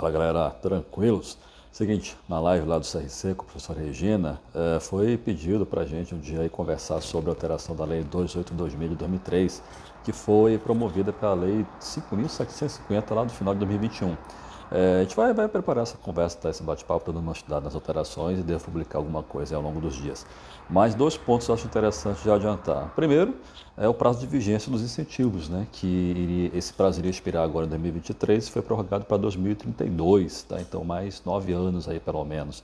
Fala galera, tranquilos? Seguinte, na live lá do CRC com a professora Regina, eh, foi pedido para a gente um dia aí conversar sobre a alteração da Lei 282.000 de 2003, que foi promovida pela Lei 5.750 lá do final de 2021. É, a gente vai, vai, preparar essa conversa, tá, esse bate-papo, dando uma estudada nas alterações e devo publicar alguma coisa ao longo dos dias. Mas dois pontos eu acho interessante já adiantar. Primeiro, é o prazo de vigência dos incentivos, né, que iria, esse prazo iria expirar agora em 2023 e foi prorrogado para 2032, tá? então mais nove anos aí pelo menos.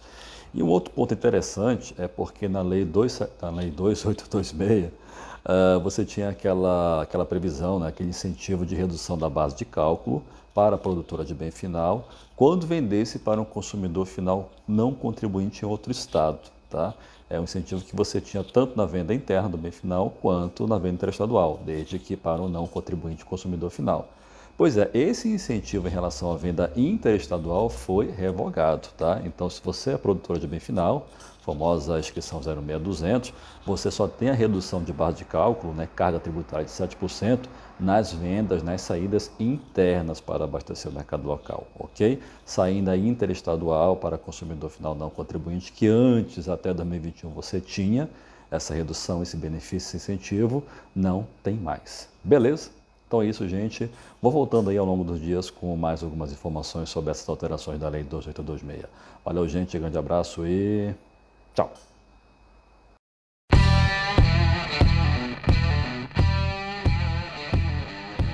E um outro ponto interessante é porque na Lei, 2, na lei 2826, uh, você tinha aquela, aquela previsão, né, aquele incentivo de redução da base de cálculo para a produtora de bem final, quando vendesse para um consumidor final não contribuinte em outro estado. Tá? É um incentivo que você tinha tanto na venda interna do bem final quanto na venda interestadual, desde que para o não contribuinte consumidor final. Pois é, esse incentivo em relação à venda interestadual foi revogado, tá? Então, se você é produtora de bem final, famosa inscrição 06200, você só tem a redução de base de cálculo, né, carga tributária de 7%, nas vendas, nas saídas internas para abastecer o mercado local, ok? Saindo interestadual para consumidor final não contribuinte, que antes, até 2021, você tinha essa redução, esse benefício, esse incentivo, não tem mais. Beleza? Então é isso, gente. Vou voltando aí ao longo dos dias com mais algumas informações sobre essas alterações da Lei 28226. Valeu, gente. Grande abraço e tchau.